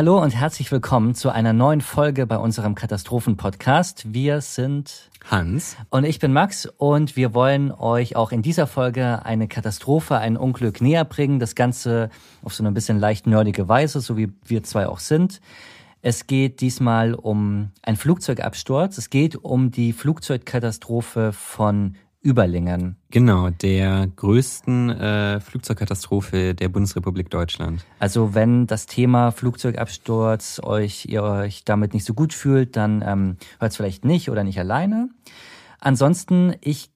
Hallo und herzlich willkommen zu einer neuen Folge bei unserem Katastrophen-Podcast. Wir sind Hans und ich bin Max und wir wollen euch auch in dieser Folge eine Katastrophe, ein Unglück näher bringen. Das Ganze auf so eine bisschen leicht nerdige Weise, so wie wir zwei auch sind. Es geht diesmal um einen Flugzeugabsturz. Es geht um die Flugzeugkatastrophe von Überlingen. Genau, der größten äh, Flugzeugkatastrophe der Bundesrepublik Deutschland. Also wenn das Thema Flugzeugabsturz euch, ihr euch damit nicht so gut fühlt, dann ähm, hört es vielleicht nicht oder nicht alleine. Ansonsten, ich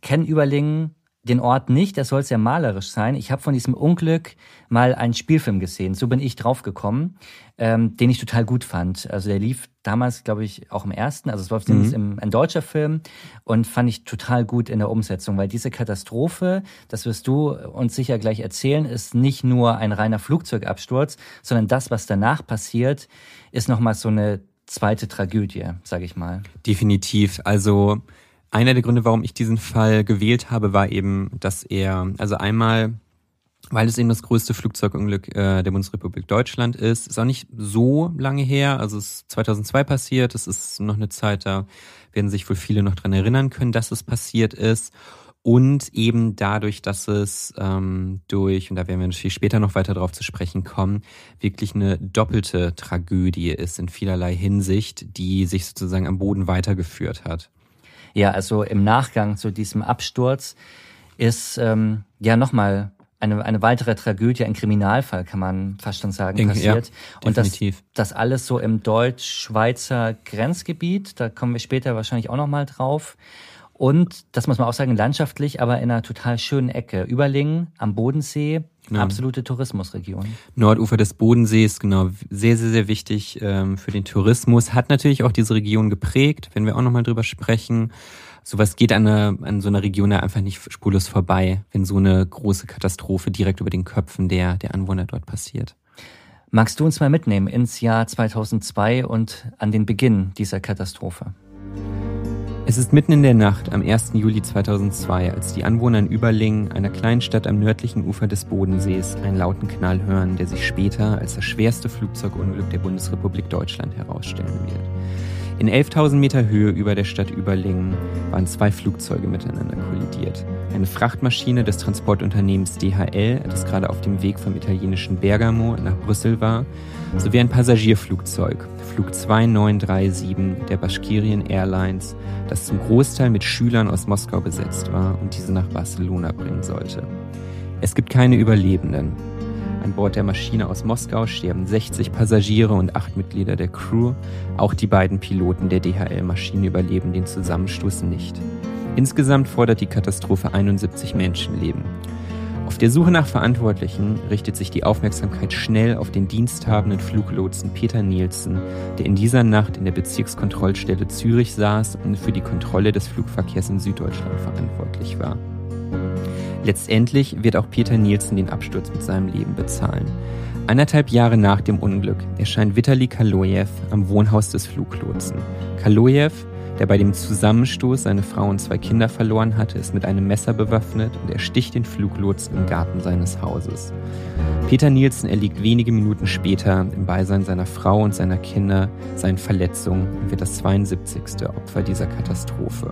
kenne Überlingen den Ort nicht, der soll sehr malerisch sein. Ich habe von diesem Unglück mal einen Spielfilm gesehen, so bin ich draufgekommen, ähm, den ich total gut fand. Also der lief damals, glaube ich, auch im ersten, also es war mhm. im, ein deutscher Film und fand ich total gut in der Umsetzung, weil diese Katastrophe, das wirst du uns sicher gleich erzählen, ist nicht nur ein reiner Flugzeugabsturz, sondern das, was danach passiert, ist nochmal so eine zweite Tragödie, sage ich mal. Definitiv. Also einer der Gründe, warum ich diesen Fall gewählt habe, war eben, dass er, also einmal, weil es eben das größte Flugzeugunglück äh, der Bundesrepublik Deutschland ist, ist auch nicht so lange her, also es ist 2002 passiert, es ist noch eine Zeit, da werden sich wohl viele noch dran erinnern können, dass es passiert ist. Und eben dadurch, dass es ähm, durch, und da werden wir natürlich später noch weiter darauf zu sprechen kommen, wirklich eine doppelte Tragödie ist in vielerlei Hinsicht, die sich sozusagen am Boden weitergeführt hat. Ja, also im Nachgang zu diesem Absturz ist ähm, ja nochmal eine, eine weitere Tragödie, ein Kriminalfall, kann man fast schon sagen, Denke, passiert. Ja, und das, das alles so im deutsch-schweizer Grenzgebiet, da kommen wir später wahrscheinlich auch nochmal drauf. Und, das muss man auch sagen, landschaftlich, aber in einer total schönen Ecke. Überlingen am Bodensee, genau. absolute Tourismusregion. Nordufer des Bodensees, genau, sehr, sehr, sehr wichtig ähm, für den Tourismus. Hat natürlich auch diese Region geprägt, wenn wir auch nochmal drüber sprechen. Sowas geht an, eine, an so einer Region einfach nicht spurlos vorbei, wenn so eine große Katastrophe direkt über den Köpfen der, der Anwohner dort passiert. Magst du uns mal mitnehmen ins Jahr 2002 und an den Beginn dieser Katastrophe? Es ist mitten in der Nacht am 1. Juli 2002, als die Anwohner in Überlingen, einer kleinen Stadt am nördlichen Ufer des Bodensees, einen lauten Knall hören, der sich später als das schwerste Flugzeugunglück der Bundesrepublik Deutschland herausstellen wird. In 11.000 Meter Höhe über der Stadt Überlingen waren zwei Flugzeuge miteinander kollidiert. Eine Frachtmaschine des Transportunternehmens DHL, das gerade auf dem Weg vom italienischen Bergamo nach Brüssel war, sowie ein Passagierflugzeug, Flug 2937 der Bashkirien Airlines, das zum Großteil mit Schülern aus Moskau besetzt war und diese nach Barcelona bringen sollte. Es gibt keine Überlebenden. An Bord der Maschine aus Moskau sterben 60 Passagiere und acht Mitglieder der Crew. Auch die beiden Piloten der DHL-Maschine überleben den Zusammenstoß nicht. Insgesamt fordert die Katastrophe 71 Menschenleben. Auf der Suche nach Verantwortlichen richtet sich die Aufmerksamkeit schnell auf den diensthabenden Fluglotsen Peter Nielsen, der in dieser Nacht in der Bezirkskontrollstelle Zürich saß und für die Kontrolle des Flugverkehrs in Süddeutschland verantwortlich war. Letztendlich wird auch Peter Nielsen den Absturz mit seinem Leben bezahlen. Eineinhalb Jahre nach dem Unglück erscheint Vitali Kaloyev am Wohnhaus des Fluglotsen. Kaloyev, der bei dem Zusammenstoß seine Frau und zwei Kinder verloren hatte, ist mit einem Messer bewaffnet und ersticht den Fluglotsen im Garten seines Hauses. Peter Nielsen erliegt wenige Minuten später im Beisein seiner Frau und seiner Kinder seinen Verletzungen und wird das 72. Opfer dieser Katastrophe.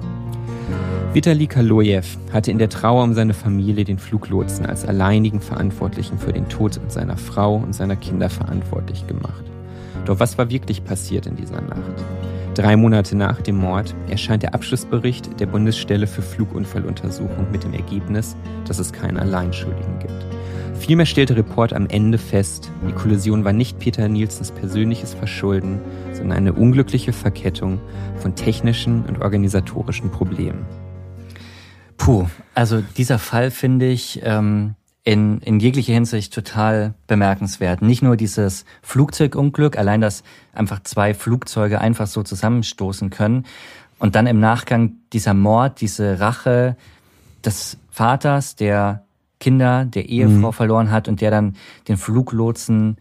Vitali Kaloyev hatte in der Trauer um seine Familie den Fluglotsen als alleinigen Verantwortlichen für den Tod seiner Frau und seiner Kinder verantwortlich gemacht. Doch was war wirklich passiert in dieser Nacht? Drei Monate nach dem Mord erscheint der Abschlussbericht der Bundesstelle für Flugunfalluntersuchung mit dem Ergebnis, dass es keinen Alleinschuldigen gibt. Vielmehr stellte Report am Ende fest, die Kollision war nicht Peter Nielsens persönliches Verschulden, sondern eine unglückliche Verkettung von technischen und organisatorischen Problemen. Puh, also dieser Fall finde ich, ähm, in, in jeglicher Hinsicht total bemerkenswert. Nicht nur dieses Flugzeugunglück, allein dass einfach zwei Flugzeuge einfach so zusammenstoßen können. Und dann im Nachgang dieser Mord, diese Rache des Vaters, der Kinder, der Ehefrau mhm. verloren hat und der dann den Fluglotsen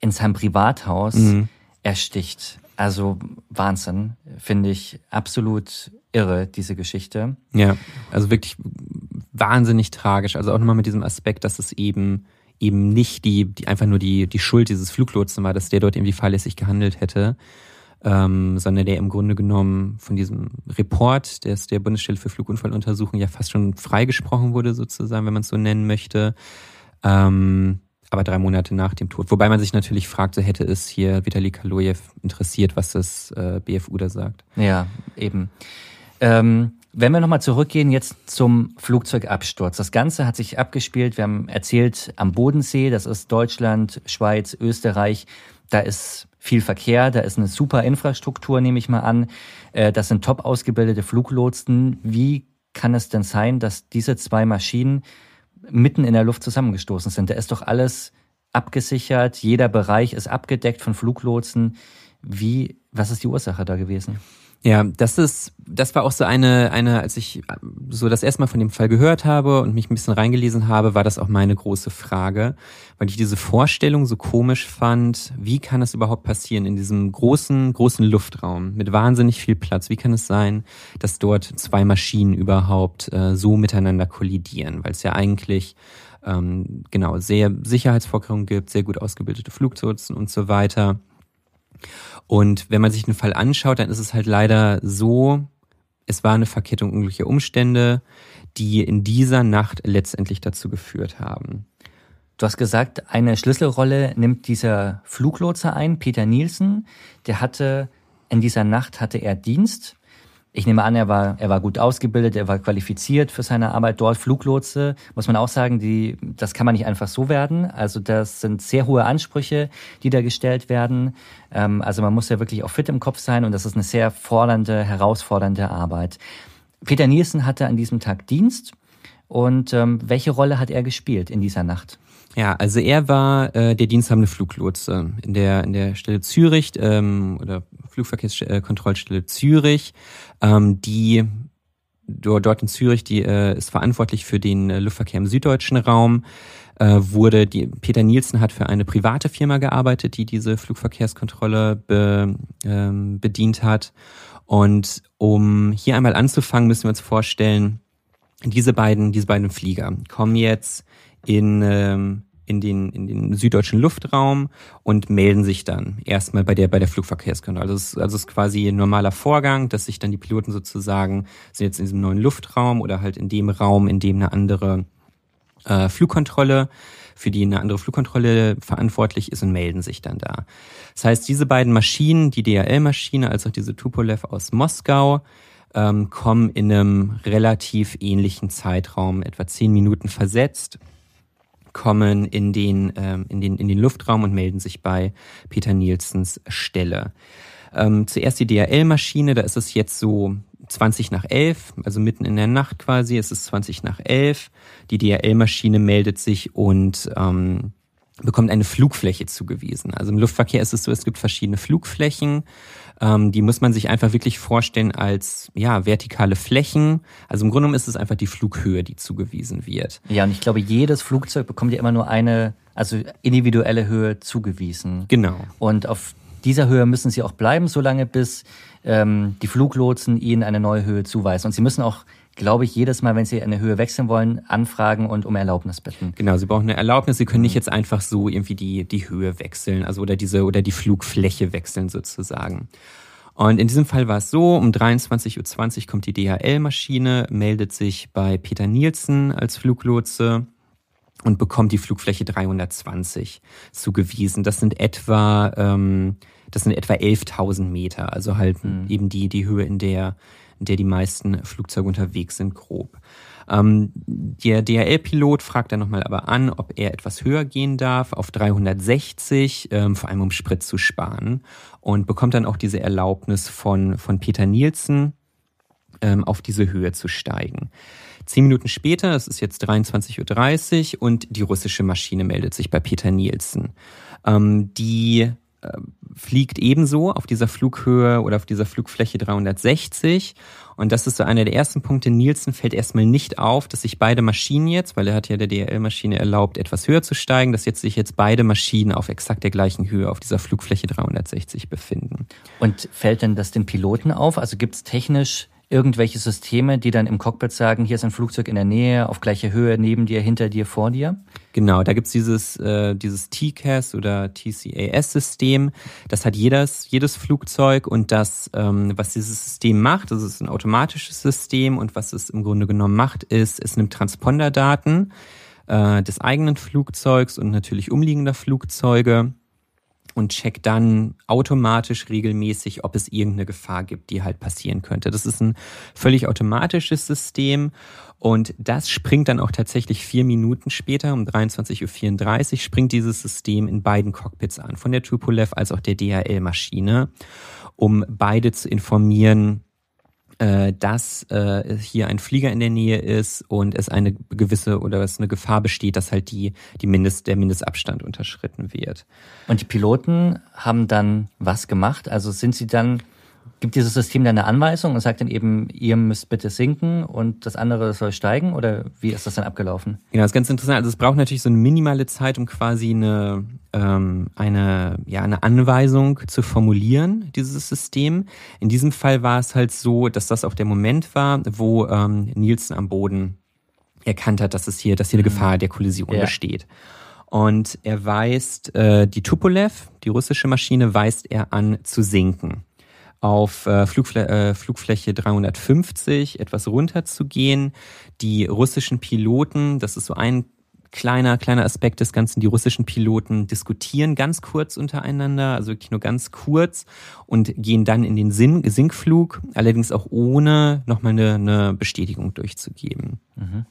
in seinem Privathaus mhm. ersticht. Also Wahnsinn, finde ich absolut irre, diese Geschichte. Ja, also wirklich wahnsinnig tragisch. Also auch nochmal mit diesem Aspekt, dass es eben eben nicht die, die einfach nur die, die Schuld dieses Fluglotsen war, dass der dort irgendwie fahrlässig gehandelt hätte, ähm, sondern der im Grunde genommen von diesem Report, der ist der Bundesstelle für Flugunfalluntersuchung ja fast schon freigesprochen wurde, sozusagen, wenn man es so nennen möchte. Ähm, aber drei Monate nach dem Tod. Wobei man sich natürlich fragt, so hätte es hier Vitali Kaloyev interessiert, was das äh, BFU da sagt. Ja, eben. Ähm, wenn wir nochmal zurückgehen jetzt zum Flugzeugabsturz. Das Ganze hat sich abgespielt, wir haben erzählt, am Bodensee, das ist Deutschland, Schweiz, Österreich. Da ist viel Verkehr, da ist eine super Infrastruktur, nehme ich mal an. Äh, das sind top ausgebildete Fluglotsen. Wie kann es denn sein, dass diese zwei Maschinen mitten in der Luft zusammengestoßen sind? Da ist doch alles abgesichert, jeder Bereich ist abgedeckt von Fluglotsen. Wie, was ist die Ursache da gewesen? Ja, das ist, das war auch so eine, eine, als ich so das erste Mal von dem Fall gehört habe und mich ein bisschen reingelesen habe, war das auch meine große Frage, weil ich diese Vorstellung so komisch fand. Wie kann es überhaupt passieren in diesem großen, großen Luftraum mit wahnsinnig viel Platz? Wie kann es sein, dass dort zwei Maschinen überhaupt äh, so miteinander kollidieren? Weil es ja eigentlich ähm, genau sehr Sicherheitsvorkehrungen gibt, sehr gut ausgebildete Flugzeuge und so weiter. Und wenn man sich den Fall anschaut, dann ist es halt leider so, es war eine Verkettung unglücklicher Umstände, die in dieser Nacht letztendlich dazu geführt haben. Du hast gesagt, eine Schlüsselrolle nimmt dieser Fluglotse ein, Peter Nielsen. Der hatte, in dieser Nacht hatte er Dienst ich nehme an, er war, er war gut ausgebildet, er war qualifiziert für seine Arbeit dort. Fluglotse, muss man auch sagen, die, das kann man nicht einfach so werden. Also das sind sehr hohe Ansprüche, die da gestellt werden. Ähm, also man muss ja wirklich auch fit im Kopf sein und das ist eine sehr fordernde, herausfordernde Arbeit. Peter Nielsen hatte an diesem Tag Dienst und ähm, welche Rolle hat er gespielt in dieser Nacht? Ja, also er war äh, der diensthabende Fluglotse in der in der Stelle Zürich ähm, oder Flugverkehrskontrollstelle Zürich, ähm, die dort in Zürich, die äh, ist verantwortlich für den äh, Luftverkehr im süddeutschen Raum. Äh, wurde die Peter Nielsen hat für eine private Firma gearbeitet, die diese Flugverkehrskontrolle be, ähm, bedient hat. Und um hier einmal anzufangen, müssen wir uns vorstellen, diese beiden, diese beiden Flieger kommen jetzt in, ähm, in, den, in den süddeutschen Luftraum und melden sich dann erstmal bei der, bei der Flugverkehrskontrolle. Also es, also es ist quasi ein normaler Vorgang, dass sich dann die Piloten sozusagen sind jetzt in diesem neuen Luftraum oder halt in dem Raum, in dem eine andere äh, Flugkontrolle für die eine andere Flugkontrolle verantwortlich ist und melden sich dann da. Das heißt, diese beiden Maschinen, die DHL-Maschine als auch diese Tupolev aus Moskau, ähm, kommen in einem relativ ähnlichen Zeitraum, etwa zehn Minuten versetzt, kommen in den, ähm, in den, in den Luftraum und melden sich bei Peter Nielsens Stelle. Ähm, zuerst die DHL-Maschine, da ist es jetzt so 20 nach 11, also mitten in der Nacht quasi, es ist 20 nach 11. Die DHL-Maschine meldet sich und ähm, bekommt eine Flugfläche zugewiesen. Also im Luftverkehr ist es so, es gibt verschiedene Flugflächen. Ähm, die muss man sich einfach wirklich vorstellen als ja vertikale Flächen. Also im Grunde genommen ist es einfach die Flughöhe, die zugewiesen wird. Ja, und ich glaube, jedes Flugzeug bekommt ja immer nur eine, also individuelle Höhe zugewiesen. Genau. Und auf dieser Höhe müssen sie auch bleiben, solange bis ähm, die Fluglotsen ihnen eine neue Höhe zuweisen. Und sie müssen auch glaube ich, jedes Mal, wenn Sie eine Höhe wechseln wollen, anfragen und um Erlaubnis bitten. Genau, Sie brauchen eine Erlaubnis. Sie können nicht jetzt einfach so irgendwie die, die Höhe wechseln, also oder diese, oder die Flugfläche wechseln sozusagen. Und in diesem Fall war es so, um 23.20 Uhr kommt die DHL-Maschine, meldet sich bei Peter Nielsen als Fluglotse und bekommt die Flugfläche 320 zugewiesen. Das sind etwa, ähm, das sind etwa 11.000 Meter, also halt mhm. eben die, die Höhe, in der in der die meisten Flugzeuge unterwegs sind, grob. Ähm, der DHL-Pilot fragt dann nochmal aber an, ob er etwas höher gehen darf, auf 360, ähm, vor allem um Sprit zu sparen. Und bekommt dann auch diese Erlaubnis von, von Peter Nielsen, ähm, auf diese Höhe zu steigen. Zehn Minuten später, es ist jetzt 23.30 Uhr und die russische Maschine meldet sich bei Peter Nielsen. Ähm, die fliegt ebenso auf dieser Flughöhe oder auf dieser Flugfläche 360. Und das ist so einer der ersten Punkte. Nielsen fällt erstmal nicht auf, dass sich beide Maschinen jetzt, weil er hat ja der DRL-Maschine erlaubt, etwas höher zu steigen, dass jetzt sich jetzt beide Maschinen auf exakt der gleichen Höhe auf dieser Flugfläche 360 befinden. Und fällt denn das den Piloten auf? Also gibt es technisch irgendwelche Systeme, die dann im Cockpit sagen, hier ist ein Flugzeug in der Nähe, auf gleicher Höhe, neben dir, hinter dir, vor dir? Genau, da gibt's dieses, äh, dieses TCAS oder TCAS-System. Das hat jedes, jedes Flugzeug und das, ähm, was dieses System macht, das ist ein automatisches System und was es im Grunde genommen macht, ist, es nimmt Transponderdaten äh, des eigenen Flugzeugs und natürlich umliegender Flugzeuge und checkt dann automatisch regelmäßig, ob es irgendeine Gefahr gibt, die halt passieren könnte. Das ist ein völlig automatisches System und das springt dann auch tatsächlich vier Minuten später, um 23.34 Uhr, springt dieses System in beiden Cockpits an, von der Tupolev als auch der DHL-Maschine, um beide zu informieren, dass äh, hier ein Flieger in der Nähe ist und es eine gewisse oder es eine Gefahr besteht, dass halt die, die Mindest, der Mindestabstand unterschritten wird. Und die Piloten haben dann was gemacht? Also sind sie dann gibt dieses System dann eine Anweisung und sagt dann eben, ihr müsst bitte sinken und das andere soll steigen oder wie ist das dann abgelaufen? Genau, das ist ganz interessant. Also es braucht natürlich so eine minimale Zeit, um quasi eine, ähm, eine, ja, eine Anweisung zu formulieren, dieses System. In diesem Fall war es halt so, dass das auch der Moment war, wo ähm, Nielsen am Boden erkannt hat, dass es hier, dass hier eine mhm. Gefahr der Kollision ja. besteht. Und er weist äh, die Tupolev, die russische Maschine, weist er an zu sinken auf äh, Flugflä äh, Flugfläche 350 etwas runter zu gehen. Die russischen Piloten, das ist so ein kleiner, kleiner Aspekt des Ganzen, die russischen Piloten diskutieren ganz kurz untereinander, also wirklich nur ganz kurz und gehen dann in den Sin Sinkflug, allerdings auch ohne nochmal eine, eine Bestätigung durchzugeben. Mhm.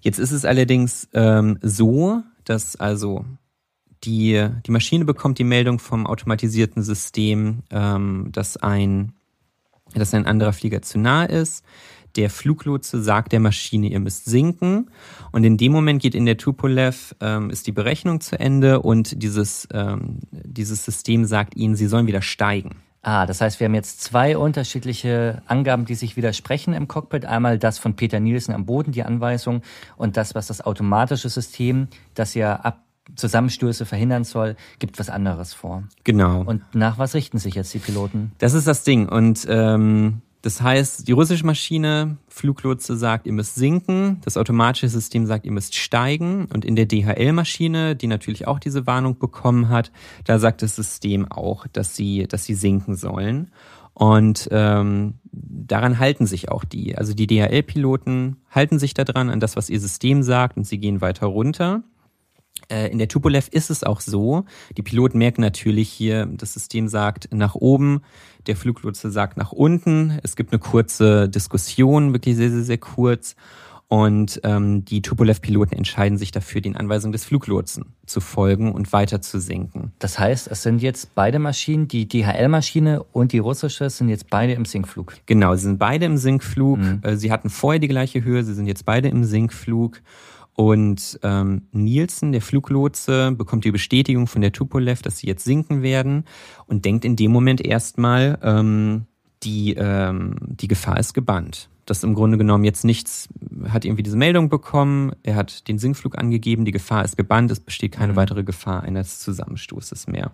Jetzt ist es allerdings ähm, so, dass also die, die Maschine bekommt die Meldung vom automatisierten System, ähm, dass, ein, dass ein anderer Flieger zu nah ist. Der Fluglotse sagt der Maschine, ihr müsst sinken. Und in dem Moment geht in der Tupolev, ähm, ist die Berechnung zu Ende und dieses, ähm, dieses System sagt ihnen, sie sollen wieder steigen. Ah, das heißt, wir haben jetzt zwei unterschiedliche Angaben, die sich widersprechen im Cockpit. Einmal das von Peter Nielsen am Boden, die Anweisung, und das, was das automatische System, das ja ab Zusammenstöße verhindern soll, gibt was anderes vor. Genau. Und nach was richten sich jetzt die Piloten? Das ist das Ding. Und ähm, das heißt, die russische Maschine, Fluglotse sagt, ihr müsst sinken, das automatische System sagt, ihr müsst steigen. Und in der DHL-Maschine, die natürlich auch diese Warnung bekommen hat, da sagt das System auch, dass sie, dass sie sinken sollen. Und ähm, daran halten sich auch die. Also die DHL-Piloten halten sich daran an das, was ihr System sagt, und sie gehen weiter runter. Äh, in der Tupolev ist es auch so. Die Piloten merken natürlich hier, das System sagt nach oben, der Fluglotse sagt nach unten. Es gibt eine kurze Diskussion, wirklich sehr, sehr, sehr kurz. Und ähm, die Tupolev-Piloten entscheiden sich dafür, den Anweisungen des Fluglotsen zu folgen und weiter zu sinken. Das heißt, es sind jetzt beide Maschinen, die DHL-Maschine und die russische, sind jetzt beide im Sinkflug. Genau, sie sind beide im Sinkflug. Mhm. Äh, sie hatten vorher die gleiche Höhe, sie sind jetzt beide im Sinkflug. Und ähm, Nielsen, der Fluglotse, bekommt die Bestätigung von der Tupolev, dass sie jetzt sinken werden und denkt in dem Moment erstmal, ähm, die, ähm, die Gefahr ist gebannt. Das im Grunde genommen jetzt nichts, hat irgendwie diese Meldung bekommen, er hat den Sinkflug angegeben, die Gefahr ist gebannt, es besteht keine mhm. weitere Gefahr eines Zusammenstoßes mehr.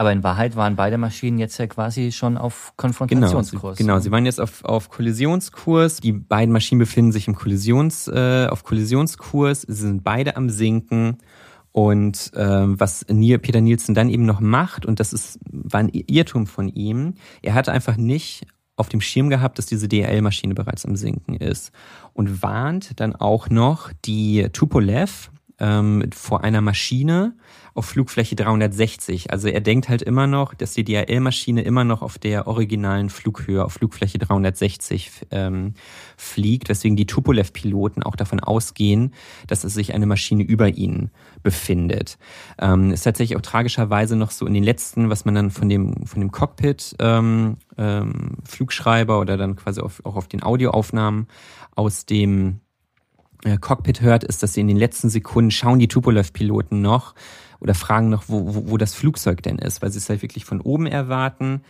Aber in Wahrheit waren beide Maschinen jetzt ja quasi schon auf Konfrontationskurs. Genau, sie, genau, sie waren jetzt auf, auf Kollisionskurs. Die beiden Maschinen befinden sich im Kollisions, äh, auf Kollisionskurs. Sie sind beide am Sinken. Und ähm, was Neil, Peter Nielsen dann eben noch macht, und das ist, war ein Irrtum von ihm, er hatte einfach nicht auf dem Schirm gehabt, dass diese DHL-Maschine bereits am Sinken ist. Und warnt dann auch noch die Tupolev, ähm, vor einer Maschine auf Flugfläche 360. Also er denkt halt immer noch, dass die DRL-Maschine immer noch auf der originalen Flughöhe, auf Flugfläche 360 ähm, fliegt, weswegen die Tupolev-Piloten auch davon ausgehen, dass es sich eine Maschine über ihnen befindet. Ähm, ist tatsächlich auch tragischerweise noch so in den letzten, was man dann von dem, von dem Cockpit ähm, ähm, Flugschreiber oder dann quasi auf, auch auf den Audioaufnahmen aus dem Cockpit hört, ist, dass sie in den letzten Sekunden schauen die Tupolev-Piloten noch oder fragen noch, wo, wo, wo das Flugzeug denn ist, weil sie es halt wirklich von oben erwarten.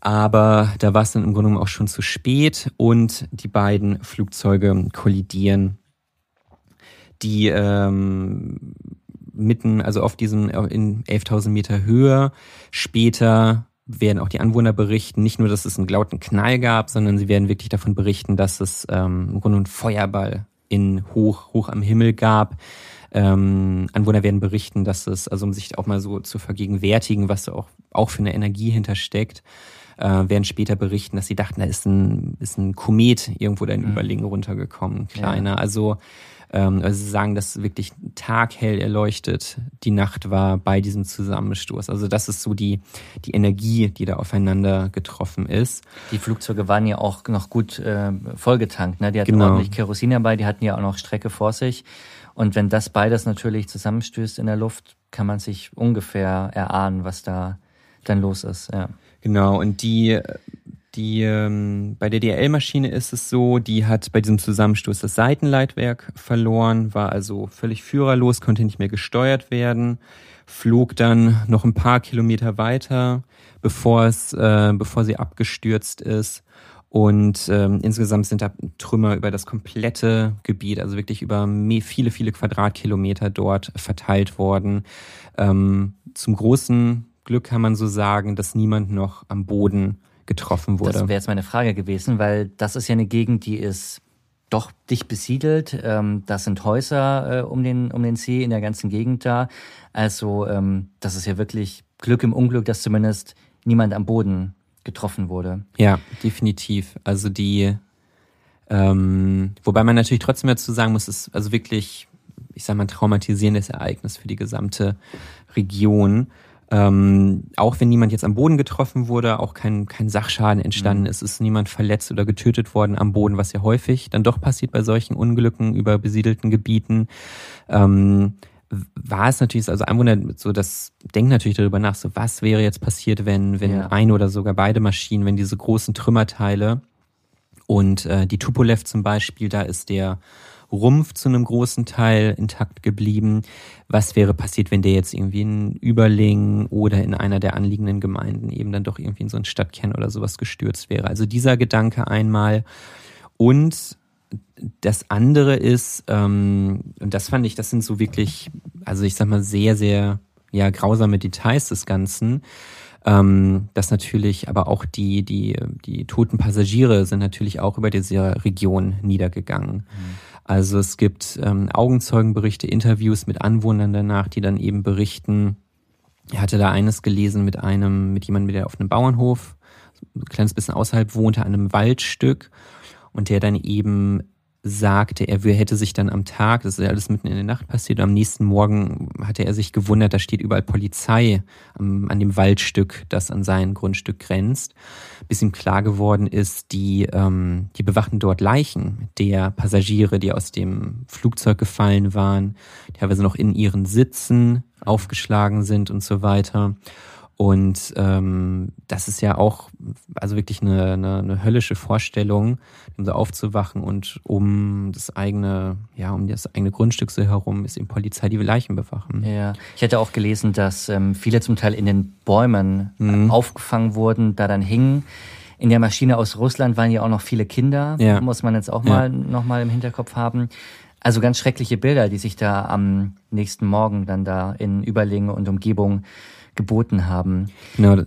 Aber da war es dann im Grunde genommen auch schon zu spät und die beiden Flugzeuge kollidieren. Die ähm, mitten, also auf diesem in 11.000 Meter Höhe. Später werden auch die Anwohner berichten, nicht nur, dass es einen lauten Knall gab, sondern sie werden wirklich davon berichten, dass es ähm, im Grunde einen Feuerball in hoch, hoch am Himmel gab. Ähm, Anwohner werden berichten, dass es, also um sich auch mal so zu vergegenwärtigen, was da auch, auch für eine Energie hintersteckt, äh, werden später berichten, dass sie dachten, da ist ein, ist ein Komet irgendwo da in mhm. Überlingen runtergekommen, kleiner. Ja. Also ähm, also sie sagen, dass wirklich taghell erleuchtet die Nacht war bei diesem Zusammenstoß. Also das ist so die, die Energie, die da aufeinander getroffen ist. Die Flugzeuge waren ja auch noch gut äh, vollgetankt. Ne? Die hatten genau. ordentlich Kerosin dabei, die hatten ja auch noch Strecke vor sich. Und wenn das beides natürlich zusammenstößt in der Luft, kann man sich ungefähr erahnen, was da dann los ist. Ja. Genau, und die die ähm, bei der DRL-Maschine ist es so, die hat bei diesem Zusammenstoß das Seitenleitwerk verloren, war also völlig führerlos, konnte nicht mehr gesteuert werden, flog dann noch ein paar Kilometer weiter, bevor es, äh, bevor sie abgestürzt ist. Und ähm, insgesamt sind da Trümmer über das komplette Gebiet, also wirklich über viele, viele Quadratkilometer dort verteilt worden. Ähm, zum großen Glück kann man so sagen, dass niemand noch am Boden getroffen wurde. Das wäre jetzt meine Frage gewesen, weil das ist ja eine Gegend, die ist doch dicht besiedelt. Ähm, das sind Häuser äh, um, den, um den See in der ganzen Gegend da. Also ähm, das ist ja wirklich Glück im Unglück, dass zumindest niemand am Boden getroffen wurde. Ja, definitiv. Also die, ähm, wobei man natürlich trotzdem dazu sagen muss, es ist also wirklich, ich sage mal, traumatisierendes Ereignis für die gesamte Region. Ähm, auch wenn niemand jetzt am Boden getroffen wurde, auch kein, kein Sachschaden entstanden mhm. ist, ist niemand verletzt oder getötet worden am Boden, was ja häufig dann doch passiert bei solchen Unglücken über besiedelten Gebieten. Ähm, war es natürlich, also Einwohner so das denken natürlich darüber nach, so was wäre jetzt passiert, wenn, wenn ja. ein oder sogar beide Maschinen, wenn diese großen Trümmerteile und äh, die Tupolev zum Beispiel, da ist der Rumpf zu einem großen Teil intakt geblieben. Was wäre passiert, wenn der jetzt irgendwie in Überling oder in einer der anliegenden Gemeinden eben dann doch irgendwie in so ein Stadtkern oder sowas gestürzt wäre? Also dieser Gedanke einmal. Und das andere ist, ähm, und das fand ich, das sind so wirklich, also ich sag mal, sehr, sehr ja, grausame Details des Ganzen. Ähm, dass natürlich aber auch die, die, die toten Passagiere sind natürlich auch über diese Region niedergegangen. Mhm. Also es gibt ähm, Augenzeugenberichte, Interviews mit Anwohnern danach, die dann eben berichten, er hatte da eines gelesen mit einem, mit jemandem, der auf einem Bauernhof, ein kleines bisschen außerhalb wohnte, an einem Waldstück. Und der dann eben sagte, er hätte sich dann am Tag, das ist ja alles mitten in der Nacht passiert, am nächsten Morgen hatte er sich gewundert, da steht überall Polizei am, an dem Waldstück, das an sein Grundstück grenzt, bis ihm klar geworden ist, die, ähm, die bewachten dort Leichen der Passagiere, die aus dem Flugzeug gefallen waren, teilweise noch in ihren Sitzen aufgeschlagen sind und so weiter. Und ähm, das ist ja auch also wirklich eine, eine, eine höllische Vorstellung, um so aufzuwachen und um das eigene, ja, um das eigene Grundstück so herum ist eben Polizei die Leichen bewachen. Ja, ich hätte auch gelesen, dass ähm, viele zum Teil in den Bäumen mhm. aufgefangen wurden, da dann hingen. In der Maschine aus Russland waren ja auch noch viele Kinder, ja. muss man jetzt auch mal ja. noch mal im Hinterkopf haben. Also ganz schreckliche Bilder, die sich da am nächsten Morgen dann da in Überlingen und Umgebung geboten haben. Genau.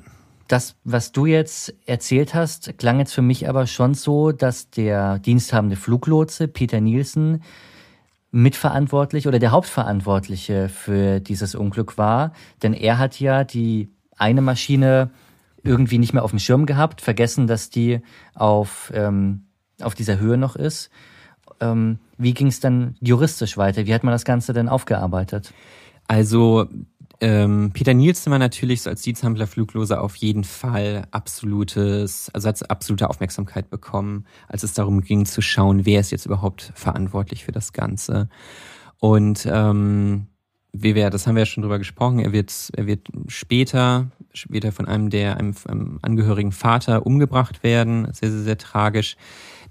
Das, was du jetzt erzählt hast, klang jetzt für mich aber schon so, dass der diensthabende Fluglotse Peter Nielsen mitverantwortlich oder der Hauptverantwortliche für dieses Unglück war. Denn er hat ja die eine Maschine irgendwie nicht mehr auf dem Schirm gehabt, vergessen, dass die auf, ähm, auf dieser Höhe noch ist ähm, wie ging es dann juristisch weiter? Wie hat man das Ganze denn aufgearbeitet? Also ähm, Peter Nielsen war natürlich so als Diensthandler Flugloser auf jeden Fall absolutes, also hat absolute Aufmerksamkeit bekommen, als es darum ging zu schauen, wer ist jetzt überhaupt verantwortlich für das Ganze. Und ähm, wie wir, das haben wir ja schon drüber gesprochen, er wird, er wird später, später von einem der, einem, einem angehörigen Vater umgebracht werden. Sehr, sehr, sehr tragisch.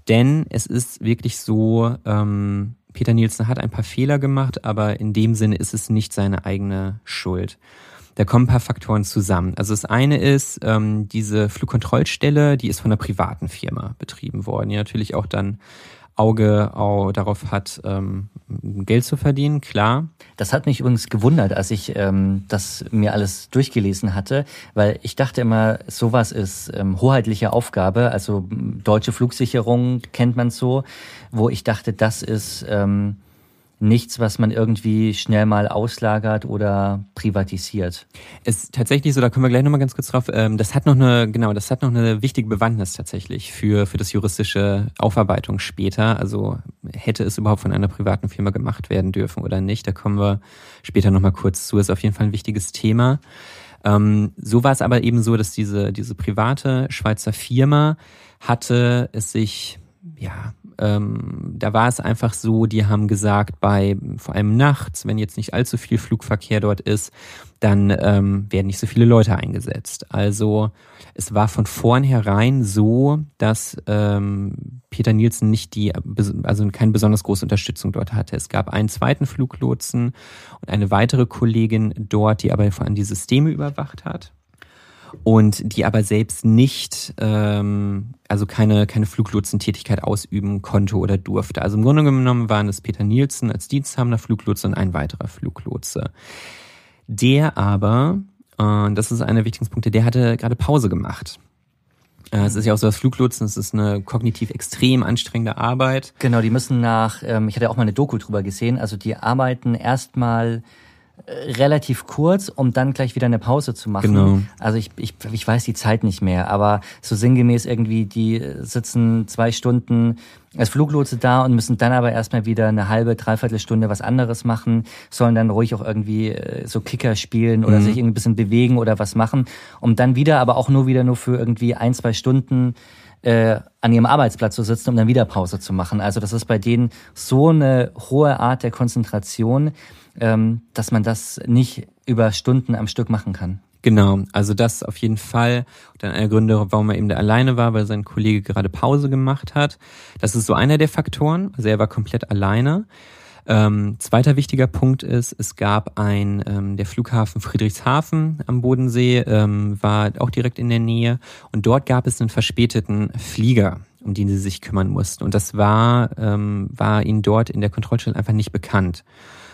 Denn es ist wirklich so, ähm, Peter Nielsen hat ein paar Fehler gemacht, aber in dem Sinne ist es nicht seine eigene Schuld. Da kommen ein paar Faktoren zusammen. Also das eine ist, ähm, diese Flugkontrollstelle, die ist von einer privaten Firma betrieben worden, die natürlich auch dann Auge auch darauf hat, ähm, Geld zu verdienen, klar. Das hat mich übrigens gewundert, als ich ähm, das mir alles durchgelesen hatte, weil ich dachte immer, sowas ist ähm, hoheitliche Aufgabe, also deutsche Flugsicherung kennt man so, wo ich dachte, das ist ähm, nichts, was man irgendwie schnell mal auslagert oder privatisiert. Ist tatsächlich so, da kommen wir gleich nochmal ganz kurz drauf. Ähm, das hat noch eine, genau, das hat noch eine wichtige Bewandtnis tatsächlich für, für das juristische Aufarbeitung später. Also hätte es überhaupt von einer privaten Firma gemacht werden dürfen oder nicht. Da kommen wir später nochmal kurz zu. Ist auf jeden Fall ein wichtiges Thema. Ähm, so war es aber eben so, dass diese, diese private Schweizer Firma hatte es sich, ja, ähm, da war es einfach so, die haben gesagt, bei vor allem nachts, wenn jetzt nicht allzu viel Flugverkehr dort ist, dann ähm, werden nicht so viele Leute eingesetzt. Also es war von vornherein so, dass ähm, Peter Nielsen nicht die, also keine besonders große Unterstützung dort hatte. Es gab einen zweiten Fluglotsen und eine weitere Kollegin dort, die aber vor allem die Systeme überwacht hat und die aber selbst nicht, ähm, also keine, keine Fluglotsentätigkeit ausüben konnte oder durfte. Also im Grunde genommen waren es Peter Nielsen als diensthabender Fluglotse und ein weiterer Fluglotse. Der aber, äh, das ist einer der wichtigsten Punkte, der hatte gerade Pause gemacht. Äh, es ist ja auch so, das Fluglotsen, es ist eine kognitiv extrem anstrengende Arbeit. Genau, die müssen nach, ähm, ich hatte auch mal eine Doku drüber gesehen, also die arbeiten erstmal relativ kurz, um dann gleich wieder eine Pause zu machen. Genau. Also ich, ich, ich weiß die Zeit nicht mehr, aber so sinngemäß irgendwie, die sitzen zwei Stunden als Fluglotse da und müssen dann aber erstmal wieder eine halbe, dreiviertel Stunde was anderes machen, sollen dann ruhig auch irgendwie äh, so Kicker spielen oder mhm. sich irgendwie ein bisschen bewegen oder was machen, um dann wieder, aber auch nur wieder nur für irgendwie ein, zwei Stunden äh, an ihrem Arbeitsplatz zu sitzen, um dann wieder Pause zu machen. Also das ist bei denen so eine hohe Art der Konzentration, ähm, dass man das nicht über Stunden am Stück machen kann. Genau, also das auf jeden Fall. Dann einer Gründe, warum er eben da alleine war, weil sein Kollege gerade Pause gemacht hat. Das ist so einer der Faktoren. Also er war komplett alleine. Ähm, zweiter wichtiger Punkt ist, es gab ein, ähm, der Flughafen Friedrichshafen am Bodensee ähm, war auch direkt in der Nähe und dort gab es einen verspäteten Flieger, um den sie sich kümmern mussten. Und das war, ähm, war ihnen dort in der Kontrollstelle einfach nicht bekannt.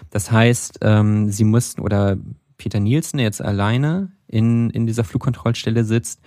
Das heißt, ähm, sie mussten oder Peter Nielsen, der jetzt alleine in, in dieser Flugkontrollstelle sitzt,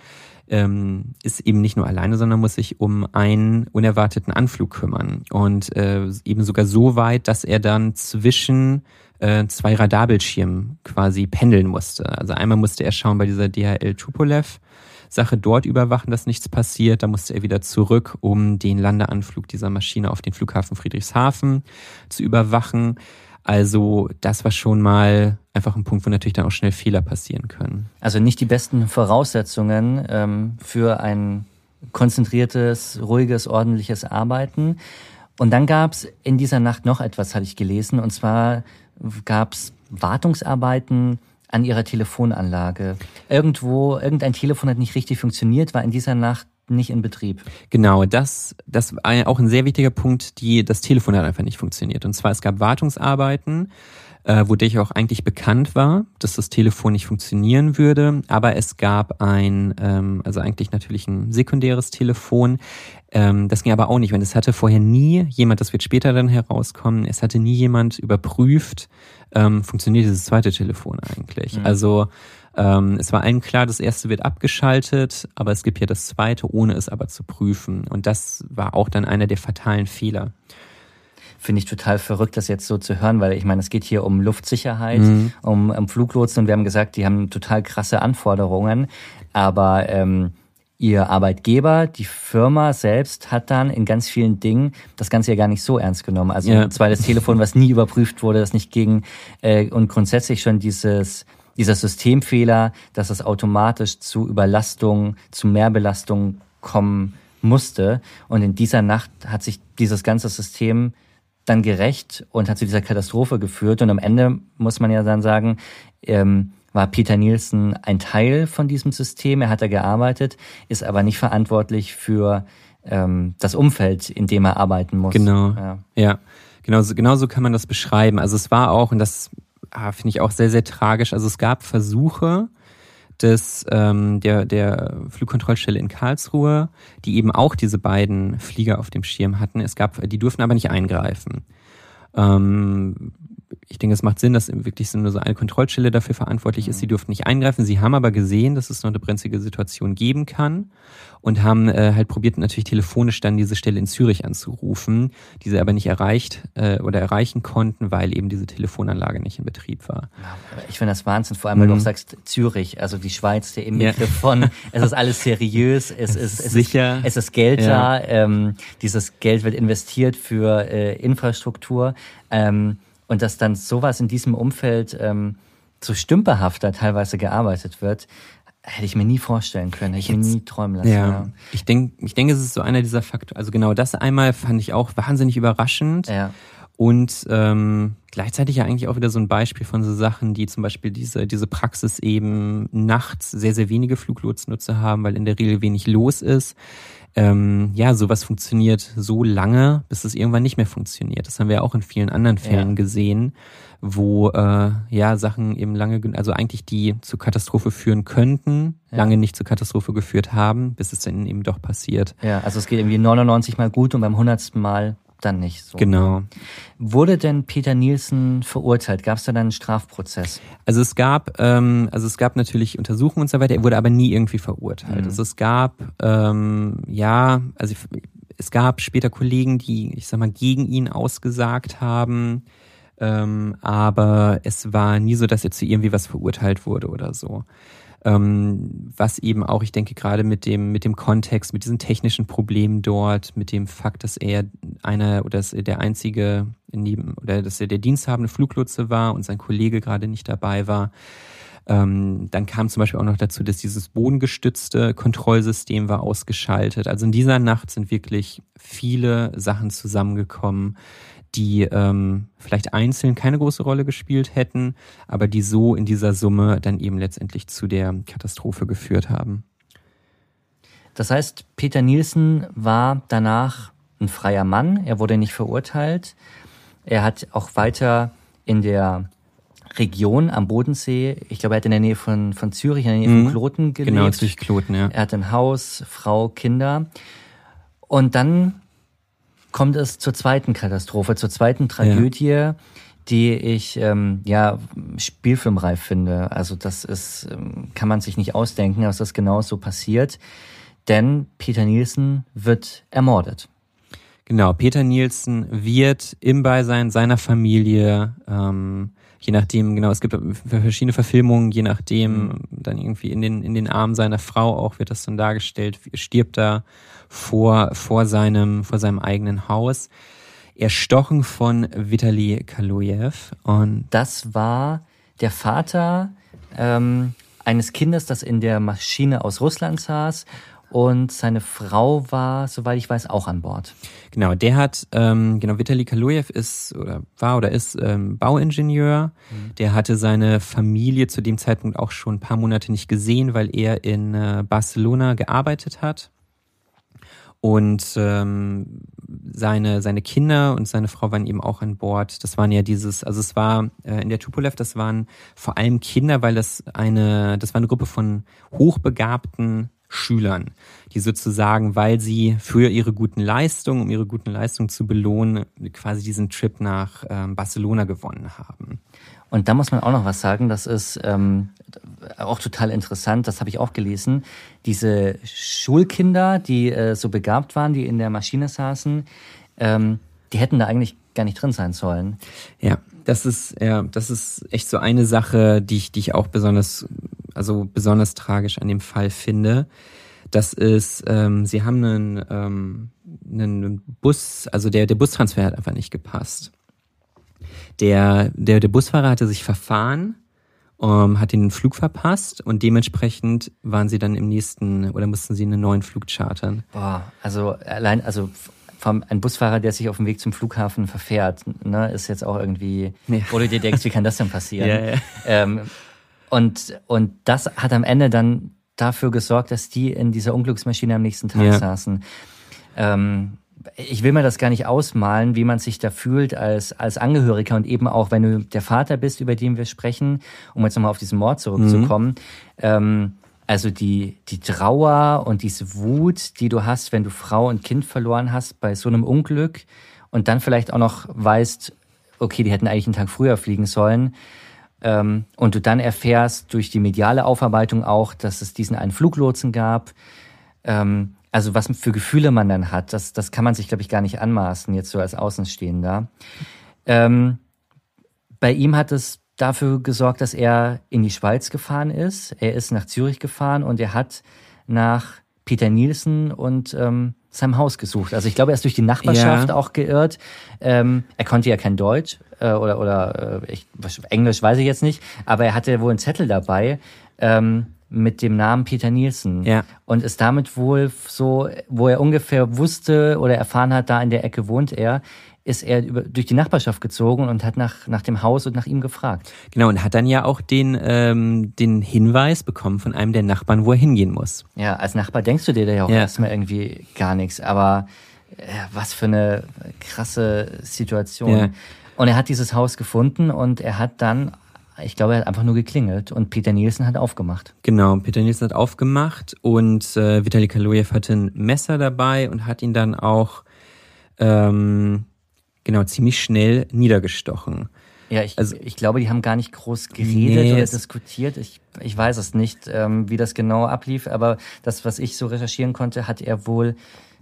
ähm, ist eben nicht nur alleine, sondern muss sich um einen unerwarteten Anflug kümmern. Und äh, eben sogar so weit, dass er dann zwischen äh, zwei Radarbildschirmen quasi pendeln musste. Also einmal musste er schauen bei dieser DHL Tupolev. Sache dort überwachen, dass nichts passiert. Da musste er wieder zurück, um den Landeanflug dieser Maschine auf den Flughafen Friedrichshafen zu überwachen. Also das war schon mal einfach ein Punkt, wo natürlich dann auch schnell Fehler passieren können. Also nicht die besten Voraussetzungen ähm, für ein konzentriertes, ruhiges, ordentliches Arbeiten. Und dann gab es in dieser Nacht noch etwas, hatte ich gelesen, und zwar gab es Wartungsarbeiten an ihrer Telefonanlage. Irgendwo, irgendein Telefon hat nicht richtig funktioniert, war in dieser Nacht nicht in Betrieb. Genau, das, das war auch ein sehr wichtiger Punkt, die, das Telefon hat einfach nicht funktioniert. Und zwar, es gab Wartungsarbeiten, äh, wo dich auch eigentlich bekannt war, dass das Telefon nicht funktionieren würde, aber es gab ein, ähm, also eigentlich natürlich ein sekundäres Telefon. Ähm, das ging aber auch nicht, weil es hatte vorher nie jemand, das wird später dann herauskommen, es hatte nie jemand überprüft, ähm, funktioniert dieses zweite Telefon eigentlich. Mhm. Also ähm, es war allen klar, das erste wird abgeschaltet, aber es gibt ja das zweite, ohne es aber zu prüfen. Und das war auch dann einer der fatalen Fehler finde ich total verrückt, das jetzt so zu hören, weil ich meine, es geht hier um Luftsicherheit, mhm. um, um Fluglotsen und wir haben gesagt, die haben total krasse Anforderungen, aber ähm, ihr Arbeitgeber, die Firma selbst hat dann in ganz vielen Dingen das Ganze ja gar nicht so ernst genommen. Also ja. zwar das Telefon, was nie überprüft wurde, das nicht gegen äh, und grundsätzlich schon dieses dieser Systemfehler, dass es automatisch zu Überlastung, zu Mehrbelastung kommen musste. Und in dieser Nacht hat sich dieses ganze System dann gerecht und hat zu dieser Katastrophe geführt. Und am Ende muss man ja dann sagen, ähm, war Peter Nielsen ein Teil von diesem System. Er hat da gearbeitet, ist aber nicht verantwortlich für ähm, das Umfeld, in dem er arbeiten muss. Genau. Ja, ja. Genau, so, genau so kann man das beschreiben. Also es war auch, und das ah, finde ich auch sehr, sehr tragisch. Also es gab Versuche, des, ähm, der, der Flugkontrollstelle in Karlsruhe, die eben auch diese beiden Flieger auf dem Schirm hatten. Es gab, die durften aber nicht eingreifen. Ähm, ich denke, es macht Sinn, dass wirklich nur so eine Kontrollstelle dafür verantwortlich ist. Sie durften nicht eingreifen. Sie haben aber gesehen, dass es noch eine brenzlige Situation geben kann und haben äh, halt probiert, natürlich telefonisch dann diese Stelle in Zürich anzurufen, die sie aber nicht erreicht äh, oder erreichen konnten, weil eben diese Telefonanlage nicht in Betrieb war. Ich finde das Wahnsinn, vor allem, weil mhm. du auch sagst Zürich, also die Schweiz, der Inbegriff ja. von, es ist alles seriös, es ist, es sicher, ist, es ist Geld ja. da, ähm, dieses Geld wird investiert für äh, Infrastruktur. Ähm, und dass dann sowas in diesem Umfeld ähm, so stümperhafter teilweise gearbeitet wird, hätte ich mir nie vorstellen können, hätte ich Jetzt, mir nie träumen lassen. Ja, ja. ich denke, ich denke, es ist so einer dieser Faktoren. Also genau das einmal fand ich auch wahnsinnig überraschend. Ja. Und ähm, gleichzeitig ja eigentlich auch wieder so ein Beispiel von so Sachen, die zum Beispiel diese, diese Praxis eben nachts sehr, sehr wenige Fluglotsnutzer haben, weil in der Regel wenig los ist ähm, ja, sowas funktioniert so lange, bis es irgendwann nicht mehr funktioniert. Das haben wir auch in vielen anderen Fällen ja. gesehen, wo äh, ja Sachen eben lange, also eigentlich die zur Katastrophe führen könnten, ja. lange nicht zur Katastrophe geführt haben, bis es dann eben doch passiert. Ja, also es geht irgendwie 99 Mal gut und beim 100. Mal dann nicht so. Genau. Wurde denn Peter Nielsen verurteilt? Gab es da dann einen Strafprozess? Also es gab, ähm, also es gab natürlich Untersuchungen und so weiter. Er wurde aber nie irgendwie verurteilt. Mhm. Also es gab, ähm, ja, also es gab später Kollegen, die, ich sag mal, gegen ihn ausgesagt haben. Ähm, aber es war nie so, dass er zu irgendwie was verurteilt wurde oder so ähm, was eben auch, ich denke, gerade mit dem, mit dem Kontext, mit diesen technischen Problemen dort, mit dem Fakt, dass er einer oder dass er der einzige neben, oder dass er der diensthabende Fluglotse war und sein Kollege gerade nicht dabei war. Ähm, dann kam zum Beispiel auch noch dazu, dass dieses bodengestützte Kontrollsystem war ausgeschaltet. Also in dieser Nacht sind wirklich viele Sachen zusammengekommen, die ähm, vielleicht einzeln keine große Rolle gespielt hätten, aber die so in dieser Summe dann eben letztendlich zu der Katastrophe geführt haben. Das heißt, Peter Nielsen war danach ein freier Mann, er wurde nicht verurteilt. Er hat auch weiter in der Region am Bodensee, ich glaube, er hat in der Nähe von, von Zürich, in der Nähe mhm. von Kloten gelebt. Genau, Zürich Kloten, ja. Er hat ein Haus, Frau, Kinder. Und dann kommt es zur zweiten Katastrophe, zur zweiten Tragödie, ja. die ich ähm, ja spielfilmreif finde. Also das ist, ähm, kann man sich nicht ausdenken, dass das genau so passiert. Denn Peter Nielsen wird ermordet. Genau, Peter Nielsen wird im Beisein seiner Familie, ähm, je nachdem, genau, es gibt verschiedene Verfilmungen, je nachdem, mhm. dann irgendwie in den, in den Armen seiner Frau auch wird das dann dargestellt, stirbt da vor, vor, seinem, vor seinem eigenen Haus. Erstochen von Vitali Kalujew. Und das war der Vater ähm, eines Kindes, das in der Maschine aus Russland saß. Und seine Frau war, soweit ich weiß, auch an Bord. Genau, der hat, ähm, genau, Vitali Kalujew ist oder war oder ist ähm, Bauingenieur. Mhm. Der hatte seine Familie zu dem Zeitpunkt auch schon ein paar Monate nicht gesehen, weil er in äh, Barcelona gearbeitet hat. Und ähm, seine, seine Kinder und seine Frau waren eben auch an Bord. Das waren ja dieses, also es war äh, in der Tupolev, das waren vor allem Kinder, weil das eine, das war eine Gruppe von hochbegabten Schülern, die sozusagen, weil sie für ihre guten Leistungen, um ihre guten Leistungen zu belohnen, quasi diesen Trip nach ähm, Barcelona gewonnen haben. Und da muss man auch noch was sagen, das ist ähm, auch total interessant, das habe ich auch gelesen. Diese Schulkinder, die äh, so begabt waren, die in der Maschine saßen, ähm, die hätten da eigentlich gar nicht drin sein sollen. Ja, das ist ja, das ist echt so eine Sache, die ich, die ich auch besonders, also besonders tragisch an dem Fall finde. Das ist, ähm, sie haben einen, ähm, einen Bus, also der, der Bustransfer hat einfach nicht gepasst. Der, der, der Busfahrer hatte sich verfahren, ähm, hat den Flug verpasst und dementsprechend waren sie dann im nächsten oder mussten sie einen neuen Flug chartern. Boah, also allein, also vom, ein Busfahrer, der sich auf dem Weg zum Flughafen verfährt, ne, ist jetzt auch irgendwie, ja. wo du dir denkst, wie kann das denn passieren? Ja, ja. Ähm, und, und das hat am Ende dann dafür gesorgt, dass die in dieser Unglücksmaschine am nächsten Tag ja. saßen. Ähm, ich will mir das gar nicht ausmalen, wie man sich da fühlt als, als Angehöriger und eben auch, wenn du der Vater bist, über den wir sprechen, um jetzt nochmal auf diesen Mord zurückzukommen. Mhm. Ähm, also die, die Trauer und diese Wut, die du hast, wenn du Frau und Kind verloren hast bei so einem Unglück und dann vielleicht auch noch weißt, okay, die hätten eigentlich einen Tag früher fliegen sollen. Ähm, und du dann erfährst durch die mediale Aufarbeitung auch, dass es diesen einen Fluglotsen gab. Ähm, also was für Gefühle man dann hat, das, das kann man sich, glaube ich, gar nicht anmaßen, jetzt so als Außenstehender. Ähm, bei ihm hat es dafür gesorgt, dass er in die Schweiz gefahren ist. Er ist nach Zürich gefahren und er hat nach Peter Nielsen und ähm, seinem Haus gesucht. Also ich glaube, er ist durch die Nachbarschaft ja. auch geirrt. Ähm, er konnte ja kein Deutsch äh, oder, oder äh, ich, Englisch weiß ich jetzt nicht, aber er hatte wohl einen Zettel dabei ähm, mit dem Namen Peter Nielsen ja. und ist damit wohl so, wo er ungefähr wusste oder erfahren hat, da in der Ecke wohnt er, ist er über, durch die Nachbarschaft gezogen und hat nach, nach dem Haus und nach ihm gefragt. Genau, und hat dann ja auch den, ähm, den Hinweis bekommen von einem der Nachbarn, wo er hingehen muss. Ja, als Nachbar denkst du dir da ja auch ja. erstmal irgendwie gar nichts, aber äh, was für eine krasse Situation. Ja. Und er hat dieses Haus gefunden und er hat dann ich glaube, er hat einfach nur geklingelt und Peter Nielsen hat aufgemacht. Genau, Peter Nielsen hat aufgemacht und äh, Vitali Kaloyev hatte ein Messer dabei und hat ihn dann auch ähm, genau, ziemlich schnell niedergestochen. Ja, ich, also, ich glaube, die haben gar nicht groß geredet nee, oder diskutiert. Ich, ich weiß es nicht, ähm, wie das genau ablief, aber das, was ich so recherchieren konnte, hat er wohl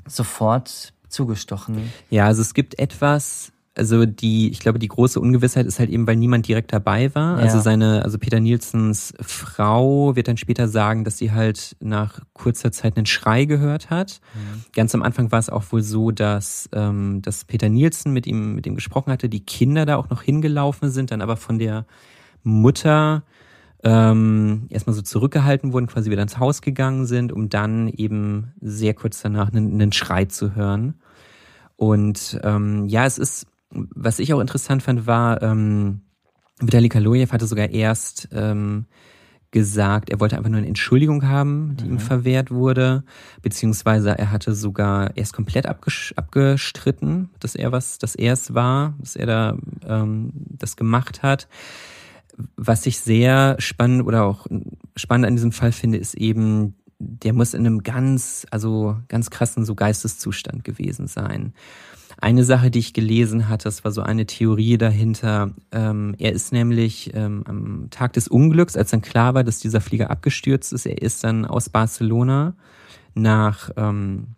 sofort zugestochen. Ja, also es gibt etwas, also die, ich glaube, die große Ungewissheit ist halt eben, weil niemand direkt dabei war. Ja. Also seine, also Peter Nielsens Frau wird dann später sagen, dass sie halt nach kurzer Zeit einen Schrei gehört hat. Mhm. Ganz am Anfang war es auch wohl so, dass, ähm, dass Peter Nielsen mit ihm, mit ihm gesprochen hatte, die Kinder da auch noch hingelaufen sind, dann aber von der Mutter ähm, erstmal so zurückgehalten wurden, quasi wieder ins Haus gegangen sind, um dann eben sehr kurz danach einen, einen Schrei zu hören. Und ähm, ja, es ist was ich auch interessant fand, war, ähm, Vitali Kaloyev hatte sogar erst ähm, gesagt, er wollte einfach nur eine Entschuldigung haben, die mhm. ihm verwehrt wurde, beziehungsweise er hatte sogar erst komplett abgestritten, dass er was, dass er es war, dass er da ähm, das gemacht hat. Was ich sehr spannend oder auch spannend an diesem Fall finde, ist eben, der muss in einem ganz, also ganz krassen so Geisteszustand gewesen sein. Eine Sache, die ich gelesen hatte, das war so eine Theorie dahinter. Ähm, er ist nämlich ähm, am Tag des Unglücks, als dann klar war, dass dieser Flieger abgestürzt ist, er ist dann aus Barcelona nach ähm,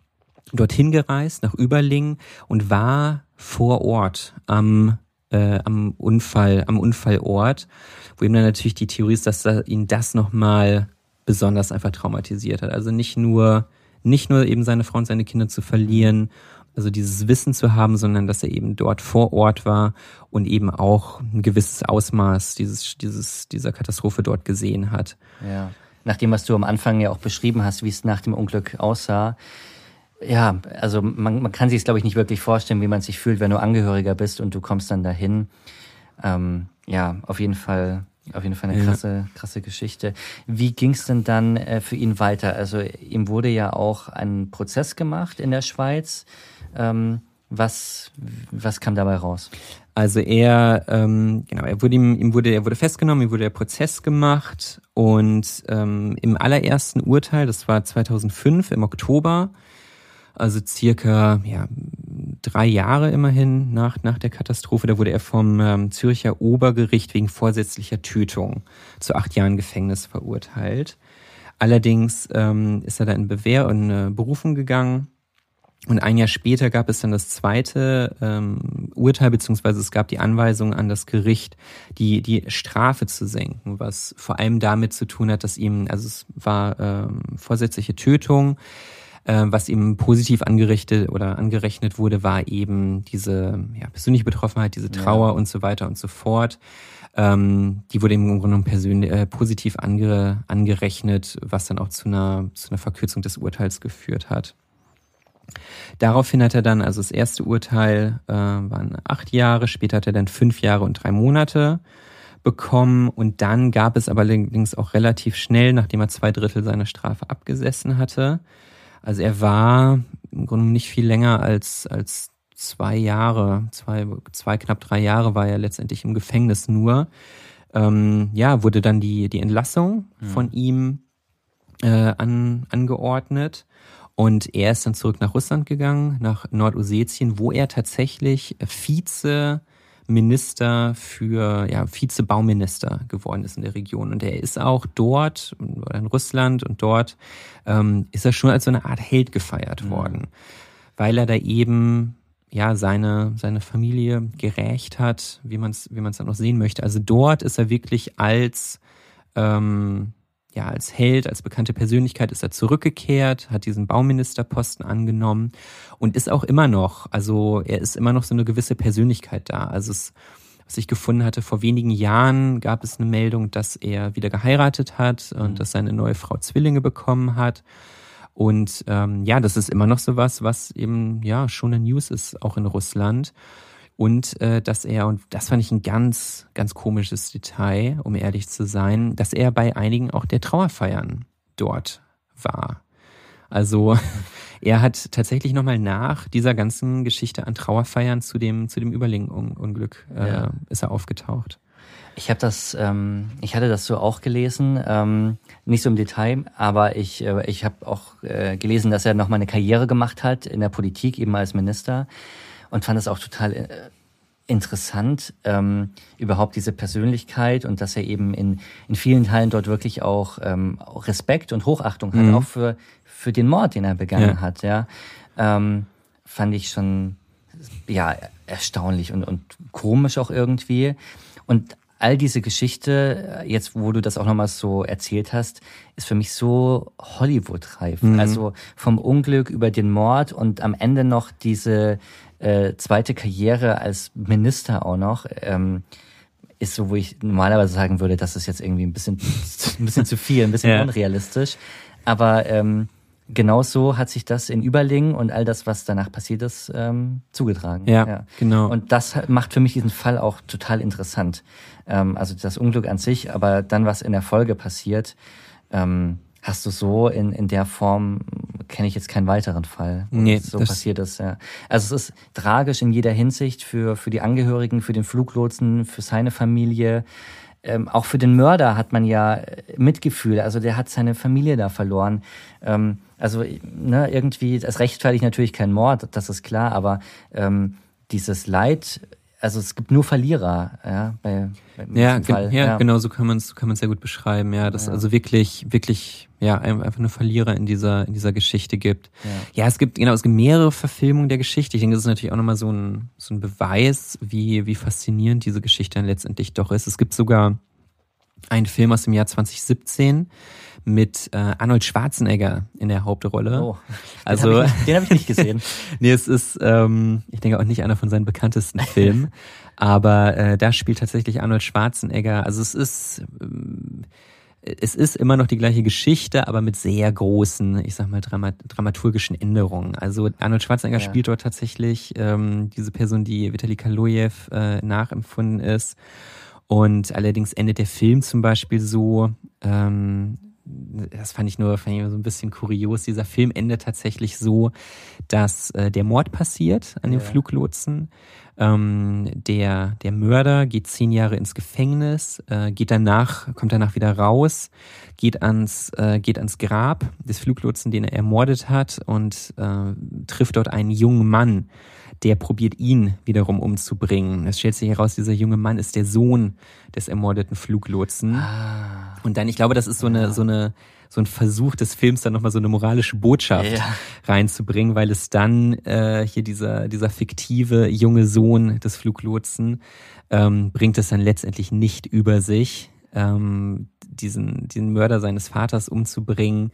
dorthin gereist, nach Überlingen und war vor Ort am äh, am Unfall, am Unfallort, wo ihm dann natürlich die Theorie ist, dass da ihn das nochmal besonders einfach traumatisiert hat. Also nicht nur, nicht nur eben seine Frau und seine Kinder zu verlieren also dieses Wissen zu haben, sondern dass er eben dort vor Ort war und eben auch ein gewisses Ausmaß dieses, dieses, dieser Katastrophe dort gesehen hat. Ja. Nach dem, was du am Anfang ja auch beschrieben hast, wie es nach dem Unglück aussah. Ja, also man, man kann sich es, glaube ich, nicht wirklich vorstellen, wie man sich fühlt, wenn du Angehöriger bist und du kommst dann dahin. Ähm, ja, auf jeden Fall auf jeden Fall eine krasse, krasse Geschichte. Wie ging es denn dann äh, für ihn weiter? Also ihm wurde ja auch ein Prozess gemacht in der Schweiz. Ähm, was, was kam dabei raus? Also er, ähm, genau, er wurde ihm, ihm wurde, er wurde festgenommen, ihm wurde der Prozess gemacht und ähm, im allerersten Urteil, das war 2005 im Oktober, also circa ja, drei Jahre immerhin nach, nach der Katastrophe, da wurde er vom ähm, Zürcher Obergericht wegen vorsätzlicher Tötung zu acht Jahren Gefängnis verurteilt. Allerdings ähm, ist er da in Bewähr und äh, Berufung gegangen. Und ein Jahr später gab es dann das zweite ähm, Urteil, beziehungsweise es gab die Anweisung an das Gericht, die, die Strafe zu senken, was vor allem damit zu tun hat, dass ihm, also es war ähm, vorsätzliche Tötung, äh, was ihm positiv angerichtet oder angerechnet wurde, war eben diese ja, persönliche Betroffenheit, diese Trauer ja. und so weiter und so fort. Ähm, die wurde im Grunde genommen äh, positiv ange, angerechnet, was dann auch zu einer, zu einer Verkürzung des Urteils geführt hat. Daraufhin hat er dann, also das erste Urteil äh, waren acht Jahre, später hat er dann fünf Jahre und drei Monate bekommen und dann gab es aber allerdings auch relativ schnell, nachdem er zwei Drittel seiner Strafe abgesessen hatte. Also er war im Grunde nicht viel länger als, als zwei Jahre, zwei, zwei, knapp drei Jahre war er letztendlich im Gefängnis nur. Ähm, ja, wurde dann die, die Entlassung mhm. von ihm äh, an, angeordnet. Und er ist dann zurück nach Russland gegangen, nach Nordossetien, wo er tatsächlich Vizeminister für, ja, Vizebauminister geworden ist in der Region. Und er ist auch dort, in Russland und dort, ähm, ist er schon als so eine Art Held gefeiert mhm. worden. Weil er da eben ja seine seine Familie gerächt hat, wie man es wie man es dann noch sehen möchte. Also dort ist er wirklich als ähm, ja, als Held, als bekannte Persönlichkeit ist er zurückgekehrt, hat diesen Bauministerposten angenommen und ist auch immer noch, also er ist immer noch so eine gewisse Persönlichkeit da. Also es, was ich gefunden hatte, vor wenigen Jahren gab es eine Meldung, dass er wieder geheiratet hat und mhm. dass seine neue Frau Zwillinge bekommen hat. Und ähm, ja, das ist immer noch so was, was eben ja schon eine News ist, auch in Russland. Und äh, dass er, und das fand ich ein ganz, ganz komisches Detail, um ehrlich zu sein, dass er bei einigen auch der Trauerfeiern dort war. Also er hat tatsächlich nochmal nach dieser ganzen Geschichte an Trauerfeiern zu dem, zu dem Überling-Unglück äh, ja. ist er aufgetaucht. Ich habe das, ähm, ich hatte das so auch gelesen, ähm, nicht so im Detail, aber ich, äh, ich habe auch äh, gelesen, dass er nochmal eine Karriere gemacht hat in der Politik, eben als Minister und fand es auch total äh, interessant, ähm, überhaupt diese Persönlichkeit und dass er eben in, in vielen Teilen dort wirklich auch, ähm, auch Respekt und Hochachtung hat, mhm. auch für, für den Mord, den er begangen ja. hat, ja. Ähm, fand ich schon, ja, erstaunlich und, und komisch auch irgendwie. Und all diese Geschichte, jetzt wo du das auch nochmal so erzählt hast, ist für mich so Hollywood-reif. Mhm. Also vom Unglück über den Mord und am Ende noch diese äh, zweite Karriere als Minister auch noch. Ähm, ist so, wo ich normalerweise sagen würde, das ist jetzt irgendwie ein bisschen, ein bisschen zu viel, ein bisschen ja. unrealistisch. Aber ähm, genau so hat sich das in Überlingen und all das, was danach passiert ist, ähm, zugetragen. Ja, ja, genau. Und das macht für mich diesen Fall auch total interessant. Ähm, also das Unglück an sich, aber dann, was in der Folge passiert, ähm, hast du so in, in der Form, kenne ich jetzt keinen weiteren Fall, wo nee, so passiert ist. Ja. Also es ist tragisch in jeder Hinsicht für, für die Angehörigen, für den Fluglotsen, für seine Familie. Ähm, auch für den Mörder hat man ja Mitgefühl. Also der hat seine Familie da verloren. Ähm, also ne, irgendwie, es rechtfertigt natürlich kein Mord, das ist klar, aber ähm, dieses Leid also es gibt nur Verlierer, ja, bei, bei ja, Fall. Ja, ja, genau, so kann man es kann man sehr gut beschreiben, ja, dass ja. also wirklich wirklich ja einfach nur Verlierer in dieser in dieser Geschichte gibt. Ja. ja, es gibt genau, es gibt mehrere Verfilmungen der Geschichte. Ich denke, das ist natürlich auch nochmal so ein so ein Beweis, wie wie faszinierend diese Geschichte dann letztendlich doch ist. Es gibt sogar einen Film aus dem Jahr 2017 mit äh, Arnold Schwarzenegger in der Hauptrolle. Oh, also den habe ich, hab ich, nicht gesehen. nee, es ist, ähm, ich denke auch nicht einer von seinen bekanntesten Filmen, aber äh, da spielt tatsächlich Arnold Schwarzenegger. Also es ist ähm, es ist immer noch die gleiche Geschichte, aber mit sehr großen, ich sag mal, Dramat dramaturgischen Änderungen. Also Arnold Schwarzenegger ja. spielt dort tatsächlich ähm, diese Person, die Vitali Kaloyev äh, nachempfunden ist. Und allerdings endet der Film zum Beispiel so, ähm, das fand ich nur fand ich so ein bisschen kurios. Dieser Film endet tatsächlich so, dass äh, der Mord passiert an ja. Fluglotsen. Ähm, der, der Mörder geht zehn Jahre ins Gefängnis, äh, geht danach, kommt danach wieder raus, geht ans, äh, geht ans Grab des Fluglotsen, den er ermordet hat und äh, trifft dort einen jungen Mann, der probiert ihn wiederum umzubringen. Es stellt sich heraus, dieser junge Mann ist der Sohn des ermordeten Fluglotsen. Ah. Und dann, ich glaube, das ist so eine, so eine, so ein Versuch des Films, dann nochmal so eine moralische Botschaft ja. reinzubringen, weil es dann äh, hier dieser, dieser fiktive junge Sohn des Fluglotsen ähm, bringt es dann letztendlich nicht über sich, ähm, diesen, diesen Mörder seines Vaters umzubringen.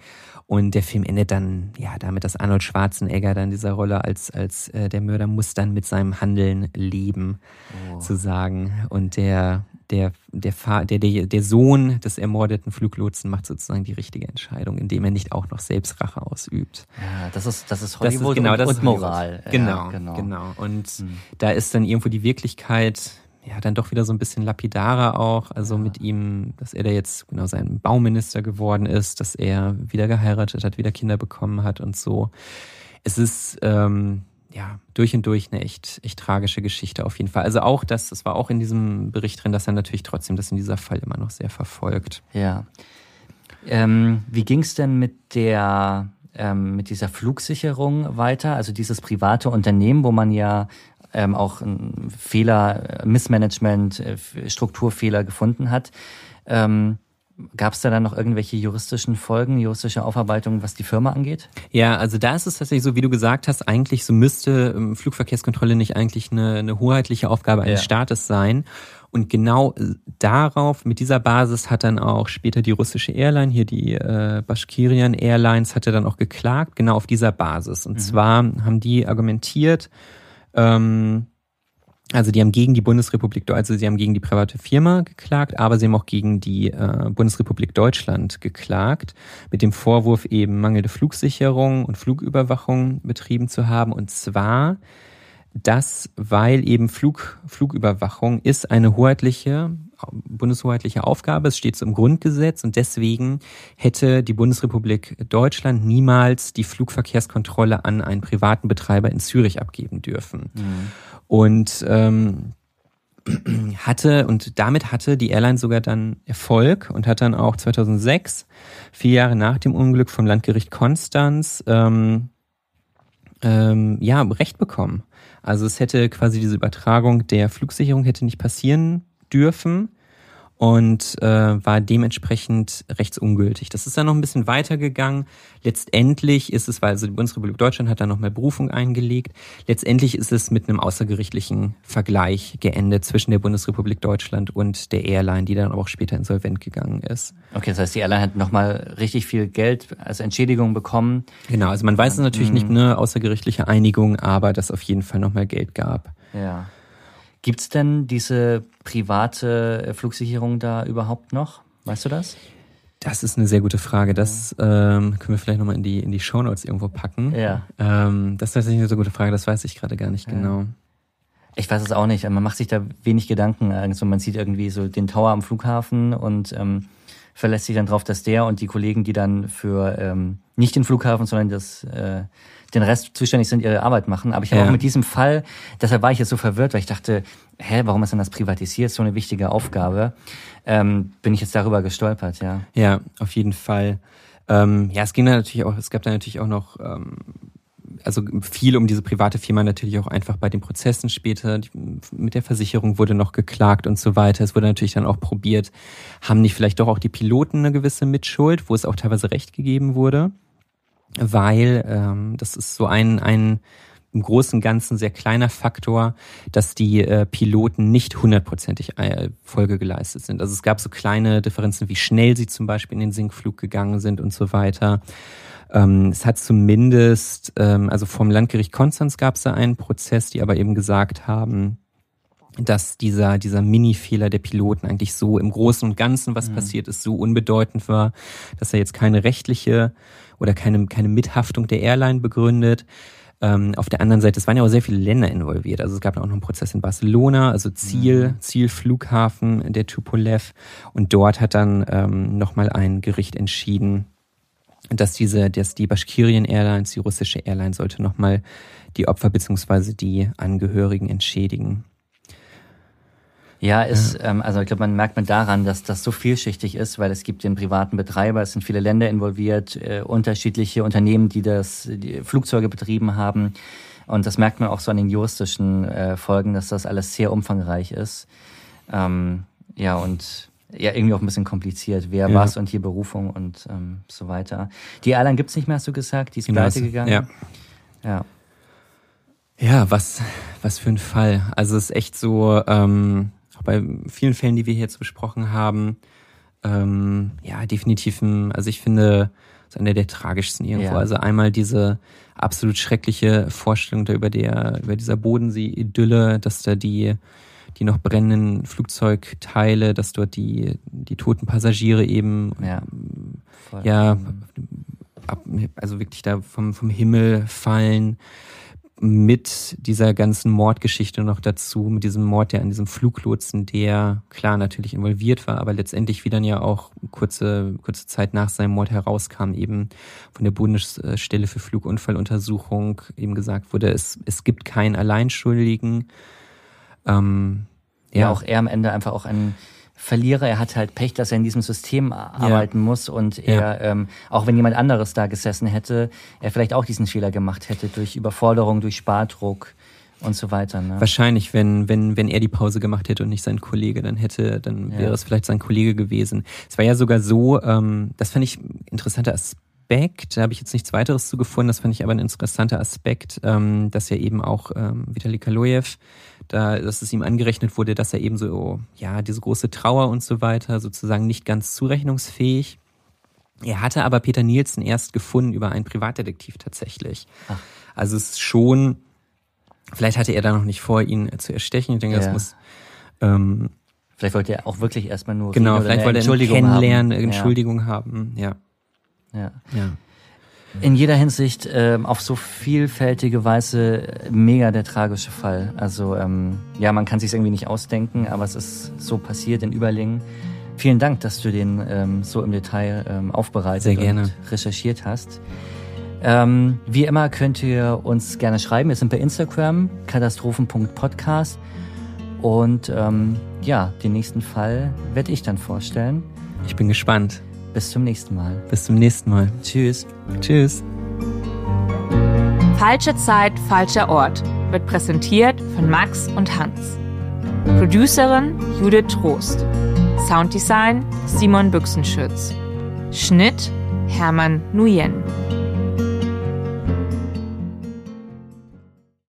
Und der Film endet dann ja damit, dass Arnold Schwarzenegger dann dieser Rolle als, als äh, der Mörder muss dann mit seinem Handeln leben, oh. zu sagen. Und der der, der, der, der, der Sohn des ermordeten Fluglotsen macht sozusagen die richtige Entscheidung, indem er nicht auch noch selbst Rache ausübt. Ja, das ist, das ist Hollywood das ist, genau, und, das und Moral. Genau, ja, genau, genau. Und hm. da ist dann irgendwo die Wirklichkeit, ja, dann doch wieder so ein bisschen lapidarer auch. Also ja. mit ihm, dass er da jetzt genau sein Bauminister geworden ist, dass er wieder geheiratet hat, wieder Kinder bekommen hat und so. Es ist, ähm, ja, durch und durch eine echt, echt tragische Geschichte auf jeden Fall. Also auch das, das war auch in diesem Bericht drin, dass er natürlich trotzdem das in dieser Fall immer noch sehr verfolgt. Ja. Ähm, wie ging es denn mit der ähm, mit dieser Flugsicherung weiter? Also dieses private Unternehmen, wo man ja ähm, auch Fehler, Missmanagement, äh, Strukturfehler gefunden hat. Ähm, Gab es da dann noch irgendwelche juristischen Folgen, juristische Aufarbeitungen, was die Firma angeht? Ja, also da ist es tatsächlich so, wie du gesagt hast, eigentlich so müsste ähm, Flugverkehrskontrolle nicht eigentlich eine, eine hoheitliche Aufgabe eines ja. Staates sein. Und genau äh, darauf, mit dieser Basis hat dann auch später die russische Airline, hier die äh, Bashkirian Airlines, hatte dann auch geklagt, genau auf dieser Basis. Und mhm. zwar haben die argumentiert, ähm, also die haben gegen die Bundesrepublik, also sie haben gegen die private Firma geklagt, aber sie haben auch gegen die äh, Bundesrepublik Deutschland geklagt, mit dem Vorwurf eben mangelnde Flugsicherung und Flugüberwachung betrieben zu haben. Und zwar das, weil eben Flug, Flugüberwachung ist eine hoheitliche, bundeshoheitliche Aufgabe. Es steht so im Grundgesetz und deswegen hätte die Bundesrepublik Deutschland niemals die Flugverkehrskontrolle an einen privaten Betreiber in Zürich abgeben dürfen. Mhm. Und ähm, hatte und damit hatte die Airline sogar dann Erfolg und hat dann auch 2006, vier Jahre nach dem Unglück vom Landgericht Konstanz, ähm, ähm, ja Recht bekommen. Also es hätte quasi diese Übertragung der Flugsicherung hätte nicht passieren dürfen und äh, war dementsprechend rechtsungültig. Das ist dann noch ein bisschen weitergegangen. Letztendlich ist es, weil also die Bundesrepublik Deutschland hat da nochmal Berufung eingelegt, letztendlich ist es mit einem außergerichtlichen Vergleich geendet zwischen der Bundesrepublik Deutschland und der Airline, die dann auch später insolvent gegangen ist. Okay, das heißt, die Airline hat nochmal richtig viel Geld als Entschädigung bekommen. Genau, also man weiß es natürlich nicht, eine außergerichtliche Einigung, aber dass auf jeden Fall nochmal Geld gab. Ja. Gibt es denn diese private äh, Flugsicherung da überhaupt noch? Weißt du das? Das ist eine sehr gute Frage. Das ähm, können wir vielleicht nochmal in die, in die Shownotes irgendwo packen. Ja. Ähm, das ist tatsächlich eine so gute Frage, das weiß ich gerade gar nicht ja. genau. Ich weiß es auch nicht. Man macht sich da wenig Gedanken. Also man sieht irgendwie so den Tower am Flughafen und ähm, verlässt sich dann drauf, dass der und die Kollegen, die dann für ähm, nicht den Flughafen, sondern das äh, den Rest zuständig sind, ihre Arbeit machen. Aber ich habe ja. auch mit diesem Fall, deshalb war ich jetzt so verwirrt, weil ich dachte, hä, warum ist denn das privatisiert? So eine wichtige Aufgabe. Ähm, bin ich jetzt darüber gestolpert, ja. Ja, auf jeden Fall. Ähm, ja, es ging da natürlich auch, es gab da natürlich auch noch ähm, also viel um diese private Firma natürlich auch einfach bei den Prozessen später. Mit der Versicherung wurde noch geklagt und so weiter. Es wurde natürlich dann auch probiert, haben nicht vielleicht doch auch die Piloten eine gewisse Mitschuld, wo es auch teilweise Recht gegeben wurde weil ähm, das ist so ein, ein im Großen und Ganzen sehr kleiner Faktor, dass die äh, Piloten nicht hundertprozentig äh, Folge geleistet sind. Also es gab so kleine Differenzen, wie schnell sie zum Beispiel in den Sinkflug gegangen sind und so weiter. Ähm, es hat zumindest, ähm, also vom Landgericht Konstanz gab es da einen Prozess, die aber eben gesagt haben, dass dieser, dieser Mini-Fehler der Piloten eigentlich so im Großen und Ganzen, was mhm. passiert ist, so unbedeutend war, dass er jetzt keine rechtliche oder keine, keine Mithaftung der Airline begründet. Ähm, auf der anderen Seite, es waren ja auch sehr viele Länder involviert. Also es gab auch noch einen Prozess in Barcelona, also Ziel, mhm. Zielflughafen der Tupolev. Und dort hat dann ähm, nochmal ein Gericht entschieden, dass diese, dass die Bashkirian Airlines, die russische Airline, sollte nochmal die Opfer beziehungsweise die Angehörigen entschädigen. Ja, ist. Ähm, also ich glaube, man merkt man daran, dass das so vielschichtig ist, weil es gibt den privaten Betreiber, es sind viele Länder involviert, äh, unterschiedliche Unternehmen, die das die Flugzeuge betrieben haben. Und das merkt man auch so an den juristischen äh, Folgen, dass das alles sehr umfangreich ist. Ähm, ja, und ja irgendwie auch ein bisschen kompliziert. Wer Ja. was und hier Berufung und ähm, so weiter. Die Airline gibt's nicht mehr, hast du gesagt? Die ist Genau, pleite es- gegangen. ja. ja. Ja, was, was für ein Fall. Also es ist echt so, ähm, auch bei vielen Fällen, die wir hier jetzt besprochen haben, ähm, ja, definitiv ein, also ich finde, es ist einer der tragischsten irgendwo. Ja. Also einmal diese absolut schreckliche Vorstellung da über der, über dieser Bodensee-Idylle, dass da die, die noch brennenden Flugzeugteile, dass dort die, die toten Passagiere eben Ja. Ja, ab, also wirklich da vom, vom Himmel fallen mit dieser ganzen Mordgeschichte noch dazu, mit diesem Mord, der an diesem Fluglotsen, der klar natürlich involviert war, aber letztendlich wie dann ja auch kurze, kurze Zeit nach seinem Mord herauskam, eben von der Bundesstelle für Flugunfalluntersuchung eben gesagt wurde, es, es gibt keinen Alleinschuldigen. Ähm, ja, auch er am Ende einfach auch ein Verlierer. Er hat halt Pech, dass er in diesem System arbeiten muss und er, ähm, auch wenn jemand anderes da gesessen hätte, er vielleicht auch diesen Fehler gemacht hätte durch Überforderung, durch Spardruck und so weiter. Ne? Wahrscheinlich, wenn, wenn, wenn er die Pause gemacht hätte und nicht sein Kollege, dann hätte, dann Ja. wäre es vielleicht sein Kollege gewesen. Es war ja sogar so, ähm, das fand ich ein interessanter Aspekt, da habe ich jetzt nichts weiteres zu gefunden, das fand ich aber ein interessanter Aspekt, ähm, dass ja eben auch ähm, Vitali Kaloyev, da, dass es ihm angerechnet wurde, dass er eben so, ja, diese große Trauer und so weiter, sozusagen nicht ganz zurechnungsfähig. Er hatte aber Peter Nielsen erst gefunden über einen Privatdetektiv tatsächlich. Ach. Also es ist schon, vielleicht hatte er da noch nicht vor, ihn zu erstechen. Ich denke, das Ja. muss ähm, Vielleicht wollte er auch wirklich erstmal nur genau, vielleicht wollte er Entschuldigung kennenlernen, haben. Entschuldigung haben. Ja, Ja. Ja. In jeder Hinsicht ähm, auf so vielfältige Weise äh, mega der tragische Fall. Also ähm, ja, man kann sich irgendwie nicht ausdenken, aber es ist so passiert in Überlingen. Vielen Dank, dass du den ähm, so im Detail ähm, aufbereitet Sehr gerne. und recherchiert hast. Ähm, wie immer könnt ihr uns gerne schreiben. Wir sind bei Instagram katastrophen.podcast und ähm, ja, den nächsten Fall werde ich dann vorstellen. Ich bin gespannt. Bis zum nächsten Mal. Bis zum nächsten Mal. Tschüss. Tschüss. Falsche Zeit, falscher Ort wird präsentiert von Max und Hans. Producerin Judith Trost. Sounddesign Simon Büchsenschütz. Schnitt Hermann Nuyen.